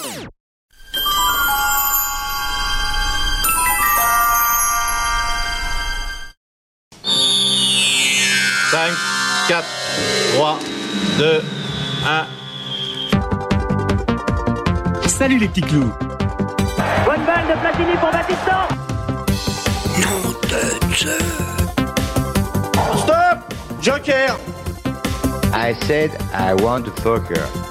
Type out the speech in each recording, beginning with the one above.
5, 4, 3, 2, 1. Salut les petits clous Bonne balle de Platini pour Batista Stop Joker I said I want to poker.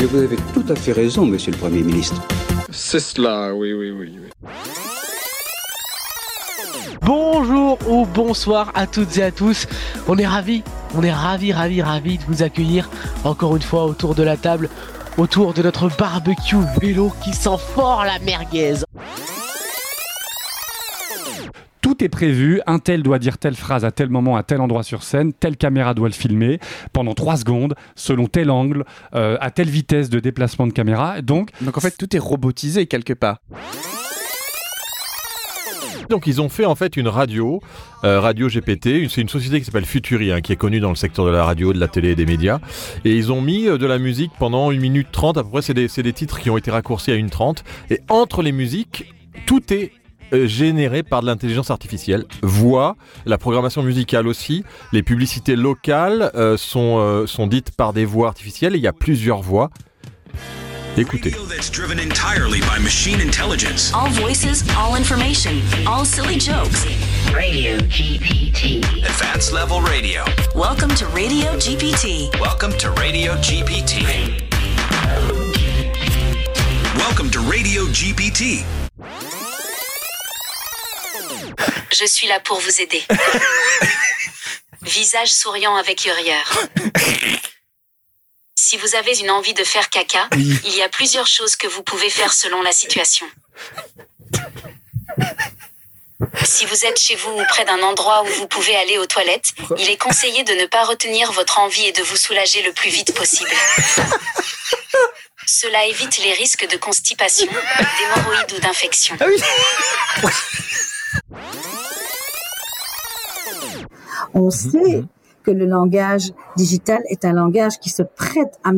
Et vous avez tout à fait raison, monsieur le Premier ministre. C'est cela, oui, oui, oui. oui. Bonjour ou bonsoir à toutes et à tous. On est ravis, on est ravis, ravis, ravis de vous accueillir encore une fois autour de la table, autour de notre barbecue vélo qui sent fort la merguez. Tout est prévu, un tel doit dire telle phrase à tel moment, à tel endroit sur scène, telle caméra doit le filmer pendant 3 secondes, selon tel angle, euh, à telle vitesse de déplacement de caméra. Donc, Donc en fait, tout est robotisé quelque part. Donc ils ont fait en fait une radio, euh, Radio GPT, une- c'est une société qui s'appelle Futuri, hein, qui est connue dans le secteur de la radio, de la télé et des médias. Et ils ont mis euh, de la musique pendant une minute trente, à peu près, c'est des, c'est des titres qui ont été raccourcis à une trente. Et entre les musiques, tout est euh, généré par de l'intelligence artificielle. Voix, la programmation musicale aussi, les publicités locales euh, sont, euh, sont dites par des voix artificielles et il y a plusieurs voix. Écoutez. All voices, all information, all silly jokes. Radio GPT. Advanced level radio. Welcome to Radio GPT. Welcome to Radio GPT. Welcome to Radio GPT. Je suis là pour vous aider. Visage souriant avec hurrieur. Si vous avez une envie de faire caca, il y a plusieurs choses que vous pouvez faire selon la situation. Si vous êtes chez vous ou près d'un endroit où vous pouvez aller aux toilettes, il est conseillé de ne pas retenir votre envie et de vous soulager le plus vite possible. Cela évite les risques de constipation, d'hémorroïdes ou d'infection. On sait que le langage digital est un langage qui se prête à,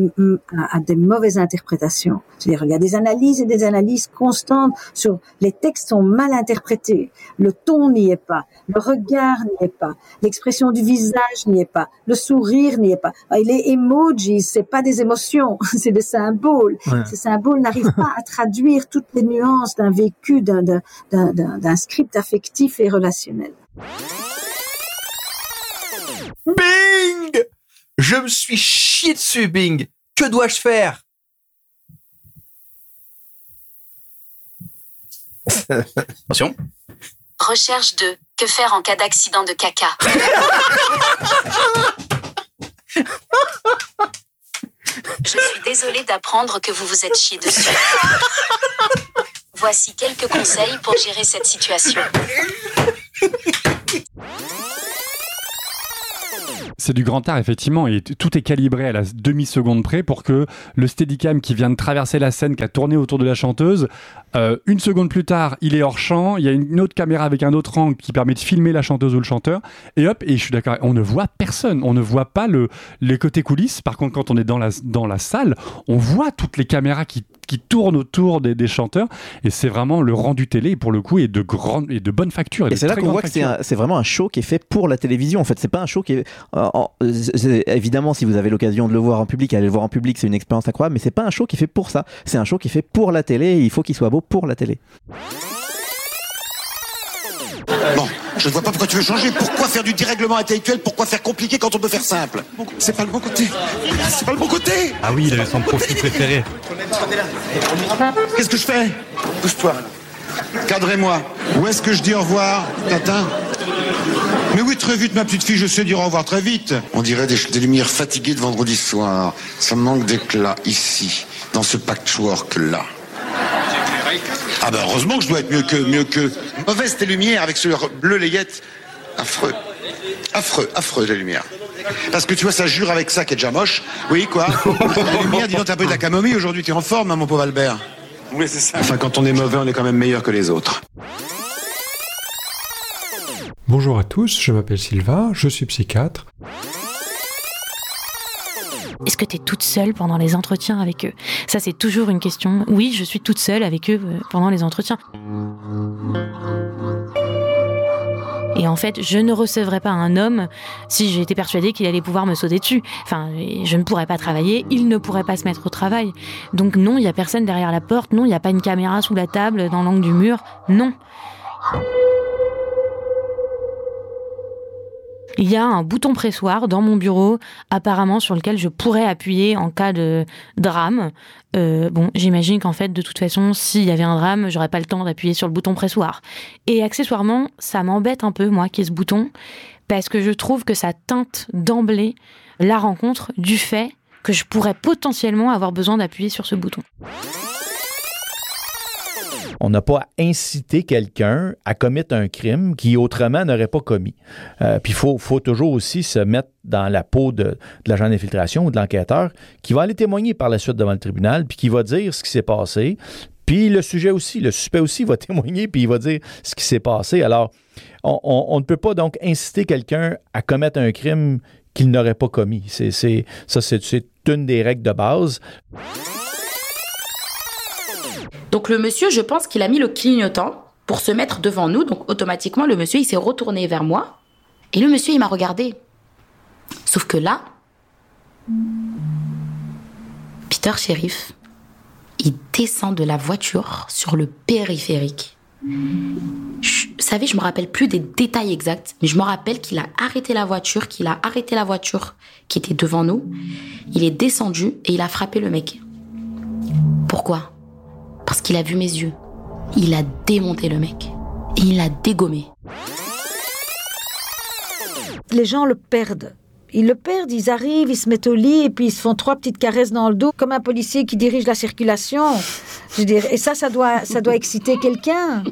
à- à des mauvaises interprétations. C'est-à-dire, il y a des analyses et des analyses constantes sur les textes sont mal interprétés, le ton n'y est pas, le regard n'y est pas, l'expression du visage n'y est pas, le sourire n'y est pas. Ah, Les emojis, c'est pas des émotions, c'est des symboles. Ouais. Ces symboles n'arrivent pas à traduire toutes les nuances d'un vécu, d'un script affectif et relationnel. Bing Je me suis chié dessus, Bing Que dois-je faire? Attention. Recherche de que faire en cas d'accident de caca? Je suis désolée d'apprendre que vous vous êtes chié dessus. Voici quelques conseils pour gérer cette situation. C'est du grand art, effectivement, et tout est calibré à la demi-seconde près pour que le steadicam qui vient de traverser la scène, qui a tourné autour de la chanteuse, euh, une seconde plus tard, il est hors champ, il y a une autre caméra avec un autre angle qui permet de filmer la chanteuse ou le chanteur, et hop, et je suis d'accord, on ne voit personne, on ne voit pas le, les côtés coulisses. Par contre, quand on est dans la, dans la salle, on voit toutes les caméras qui, qui tournent autour des, des chanteurs, et c'est vraiment le rendu télé, pour le coup, est de, grande, et de bonne facture. Et c'est là qu'on voit que c'est facture. un- c'est vraiment un show qui est fait pour la télévision. En fait, c'est pas un show qui est. euh, en- évidemment, si vous avez l'occasion de le voir en public, aller le voir en public, c'est une expérience incroyable. Mais c'est pas un show qui est fait pour ça. C'est un show qui est fait pour la télé. Et il faut qu'il soit beau pour la télé. Bon, je ne vois pas pourquoi tu veux changer. Pourquoi faire du dérèglement intellectuel? Pourquoi faire compliqué quand on peut faire simple? C'est pas le bon côté. C'est pas le bon côté. Ah oui, il avait son profil préféré. Qu'est-ce que je fais? Pousse-toi. Cadrez-moi. Où est-ce que je dis au revoir, Tintin? Mais oui, très vite, ma petite fille, je sais dire au revoir très vite. On dirait des, des lumières fatiguées de vendredi soir. Ça me manque d'éclat ici, dans ce patchwork-là. Ah ben heureusement que je dois être mieux que mieux que mauvaise tes lumières avec ce bleu layette. Affreux. Affreux affreux les lumières. Parce que tu vois ça jure avec ça qui est déjà moche. Oui quoi? Les lumières dis donc t'as un peu de la camomille aujourd'hui? Tu es en forme hein, mon pauvre Albert. Oui c'est ça. Enfin quand on est mauvais on est quand même meilleur que les autres Bonjour à tous, je m'appelle Sylvain, je suis psychiatre. Est-ce que tu es toute seule pendant les entretiens avec eux? Ça, c'est toujours une question. Oui, je suis toute seule avec eux euh, pendant les entretiens. Et en fait, je ne recevrais pas un homme si j'étais persuadée qu'il allait pouvoir me sauter dessus. Enfin, je ne pourrais pas travailler, il ne pourrait pas se mettre au travail. Donc non, il n'y a personne derrière la porte, non, il n'y a pas une caméra sous la table, dans l'angle du mur, non. Il y a un bouton pressoir dans mon bureau, apparemment sur lequel je pourrais appuyer en cas de drame. Euh, bon, j'imagine qu'en fait, de toute façon, s'il y avait un drame, j'aurais pas le temps d'appuyer sur le bouton pressoir. Et accessoirement, ça m'embête un peu, moi, qui ce bouton, parce que je trouve que ça teinte d'emblée la rencontre du fait que je pourrais potentiellement avoir besoin d'appuyer sur ce bouton. On n'a pas incité quelqu'un à commettre un crime qui autrement n'aurait pas commis. Euh, puis il faut, toujours aussi se mettre dans la peau de, l'agent d'infiltration ou de l'enquêteur qui va aller témoigner par la suite devant le tribunal, puis qui va dire ce qui s'est passé. Puis le sujet aussi, le suspect aussi va témoigner, puis il va dire ce qui s'est passé. Alors, on, ne peut pas donc inciter quelqu'un à commettre un crime qu'il n'aurait pas commis. Ça, c'est une des règles de base. Donc le monsieur, je pense qu'il a mis le clignotant pour se mettre devant nous. Donc automatiquement, le monsieur, il s'est retourné vers moi. Et le monsieur, il m'a regardé. Sauf que là, Peter Sheriff, il descend de la voiture sur le périphérique. Je, vous savez, je me rappelle plus des détails exacts, mais je me rappelle qu'il a arrêté la voiture, qu'il a arrêté la voiture qui était devant nous. Il est descendu et il a frappé le mec. Pourquoi? Parce qu'il a vu mes yeux. Il a démonté le mec. Et il l'a dégommé. Les gens le perdent. Ils le perdent, ils arrivent, ils se mettent au lit et puis ils se font trois petites caresses dans le dos comme un policier qui dirige la circulation. Je dire, et ça, ça doit, ça doit exciter quelqu'un.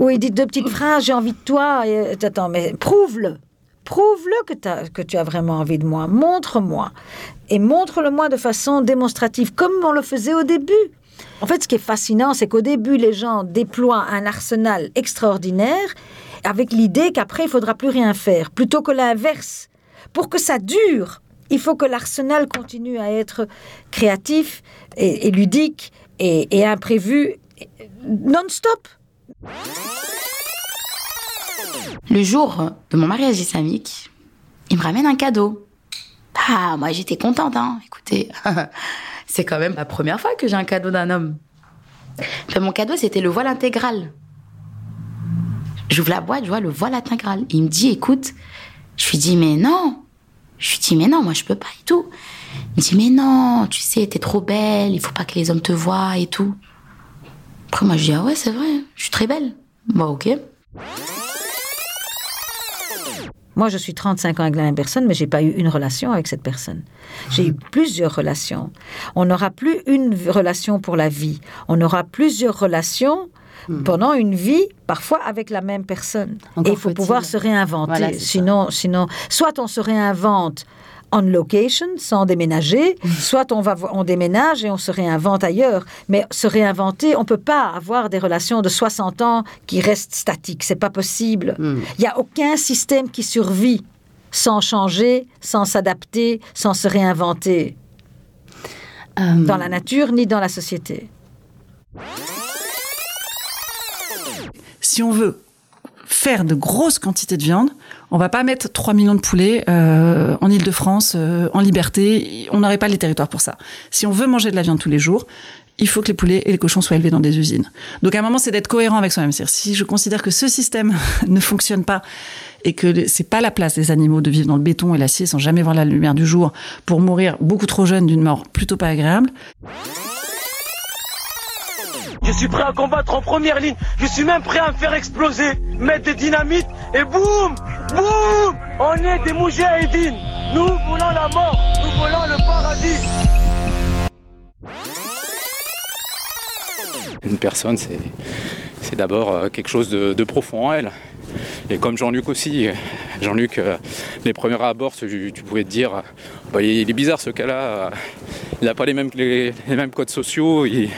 Ou il dit deux petites phrases, j'ai envie de toi. Et, attends, mais prouve-le. Prouve-le que, que tu as vraiment envie de moi. Montre-moi. Et montre-le-moi de façon démonstrative, comme on le faisait au début. En fait, ce qui est fascinant, c'est qu'au début, les gens déploient un arsenal extraordinaire avec l'idée qu'après, il faudra plus rien faire, plutôt que l'inverse. Pour que ça dure, il faut que l'arsenal continue à être créatif et, et ludique et, et imprévu non-stop. Le jour de mon mariage islamique, il me ramène un cadeau. Ah, moi j'étais contente, hein. Écoutez, c'est quand même la première fois que j'ai un cadeau d'un homme. Enfin, mon cadeau, c'était le voile intégral. J'ouvre la boîte, je vois le voile intégral. Il me dit, écoute, je lui dis, mais non. Je lui dis, mais non, moi je peux pas et tout. Il me dit, mais non, tu sais, t'es trop belle, il faut pas que les hommes te voient et tout. Après, moi je dis, ah ouais, c'est vrai, je suis très belle. Bon, ok. Moi, je suis 35 ans avec la même personne, mais j'ai pas eu une relation avec cette personne. J'ai eu plusieurs relations. On n'aura plus une relation pour la vie. On aura plusieurs relations pendant une vie, parfois avec la même personne. Encore Et il faut pouvoir se réinventer. Voilà, sinon, sinon, soit on se réinvente on location, sans déménager, soit on, va, on déménage et on se réinvente ailleurs. Mais se réinventer, on peut pas avoir des relations de 60 ans qui restent statiques. C'est pas possible. Il n'y a aucun système qui survit sans changer, sans s'adapter, sans se réinventer. Dans la nature ni dans la société. si on veut faire de grosses quantités de viande, on va pas mettre 3 millions de poulets euh, en Ile-de-France, euh, en liberté. On n'aurait pas les territoires pour ça. Si on veut manger de la viande tous les jours, il faut que les poulets et les cochons soient élevés dans des usines. Donc à un moment, c'est d'être cohérent avec soi-même. Si je considère que ce système ne fonctionne pas et que c'est pas la place des animaux de vivre dans le béton et l'acier sans jamais voir la lumière du jour pour mourir beaucoup trop jeune d'une mort plutôt pas agréable, Je suis prêt à combattre en première ligne. Je suis même prêt à me faire exploser, mettre des dynamites et boum, boum, on est des moudjahidines. Nous voulons la mort, nous voulons le paradis. Une personne, c'est, c'est d'abord euh, quelque chose de, profond en elle. Et comme Jean-Luc aussi, euh, Jean-Luc, euh, les premiers abords, tu, tu pouvais te dire, bah, il est bizarre ce cas-là, il n'a pas les mêmes, les, les mêmes codes sociaux, il,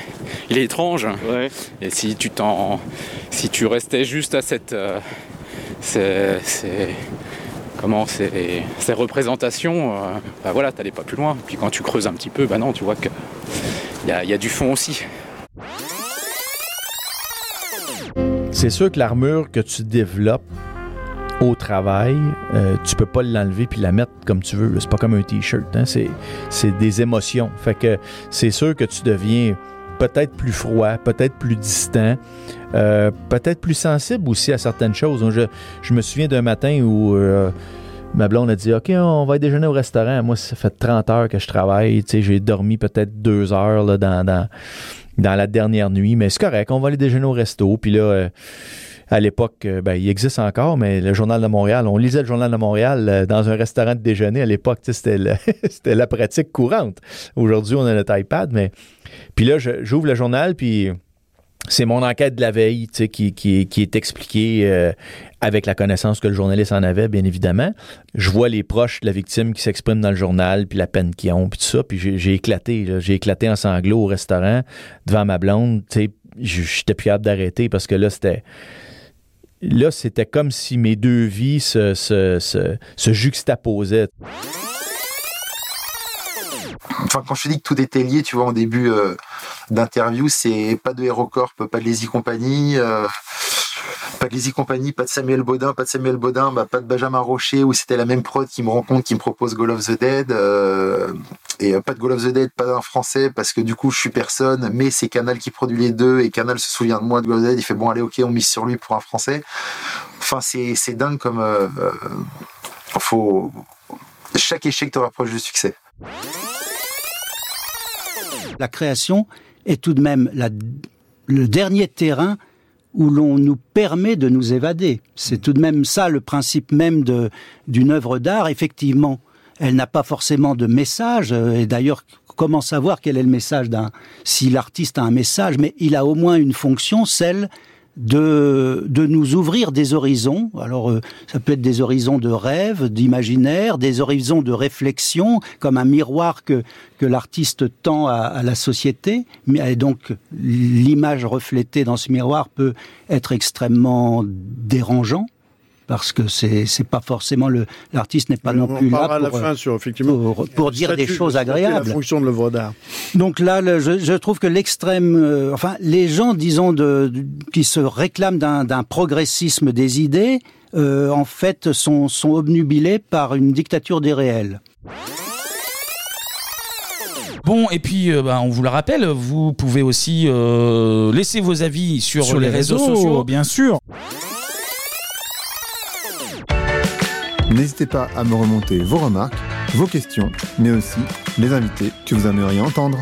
il est étrange. Et si tu t'en, si tu restais juste à cette, euh, c'est, c'est- comment ces, ces représentations, euh, bah voilà, t'allais pas plus loin. Puis quand tu creuses un petit peu, bah non, tu vois qu'il y a, y a du fond aussi. C'est sûr que l'armure que tu développes au travail, euh, tu peux pas l'enlever puis la mettre comme tu veux. C'est pas comme un t-shirt. hein. C'est, c'est des émotions. Fait que c'est sûr que tu deviens peut-être plus froid, peut-être plus distant, euh, peut-être plus sensible aussi à certaines choses. Je, me souviens d'un matin où euh, ma blonde a dit OK, on va déjeuner au restaurant. Moi, ça fait 30 heures que je travaille. J'ai dormi peut-être deux heures là, dans, dans, dans la dernière nuit, mais c'est correct, on va aller déjeuner au resto. Puis là, euh, à l'époque, euh, ben, il existe encore, mais le Journal de Montréal, on lisait le Journal de Montréal euh, dans un restaurant de déjeuner. À l'époque, c'était la pratique courante. Aujourd'hui, on a notre iPad, mais. Puis là, j'ouvre le journal, puis c'est mon enquête de la veille tu sais, qui, qui, qui est expliquée euh, avec la connaissance que le journaliste en avait, bien évidemment. Je vois les proches de la victime qui s'expriment dans le journal, puis la peine qu'ils ont, puis tout ça. Puis j'ai éclaté. J'ai éclaté en sanglots au restaurant devant ma blonde. Tu sais, J'étais plus capable d'arrêter parce que là, c'était... Là, c'était comme si mes deux vies se, se, se, se juxtaposaient. Enfin, quand je dis que tout était lié, tu vois, en début euh, d'interview, c'est pas de HeroCorp, pas de Lazy Company, euh, pas de Lazy Company, pas de Samuel Baudin, pas de Samuel Baudin, bah, pas de Benjamin Rocher, où c'était la même prod qui me rencontre, qui me propose Goal of the Dead, euh, et euh, pas de Goal of the Dead, pas d'un français, parce que du coup, je suis personne, mais c'est Canal qui produit les deux, et Canal se souvient de moi de Goal of the Dead, il fait bon, allez, ok, on mise sur lui pour un français. Enfin, c'est dingue comme. euh. Chaque échec te rapproche du succès. La création est tout de même le dernier terrain où l'on nous permet de nous évader. C'est tout de même ça le principe même d'une œuvre d'art. Effectivement, elle n'a pas forcément de message, euh, et d'ailleurs, comment savoir quel est le message d'un, si l'artiste a un message, mais il a au moins une fonction, celle de, de nous ouvrir des horizons. Alors, euh, ça peut être des horizons de rêve, d'imaginaire, des horizons de réflexion, comme un miroir que, que l'artiste tend à, à la société. Mais et donc, l'image reflétée dans ce miroir peut être extrêmement dérangeant. Parce que c'est c'est pas forcément le l'artiste n'est pas non on plus là parlera à la pour, fin sur effectivement pour, dire des choses agréables. La fonction de l'œuvre d'art. Donc là, le- je, je trouve que l'extrême, euh, enfin, les gens, disons, de, de- qui se réclament d'un d'un progressisme des idées, euh, en fait, sont, sont obnubilés par une dictature des réels. Bon, et puis, euh, bah, on vous le rappelle, vous pouvez aussi euh, laisser vos avis sur, Sur les, les réseaux, réseaux, sociaux. bien sûr. N'hésitez pas à me remonter vos remarques, vos questions, mais aussi les invités que vous aimeriez entendre.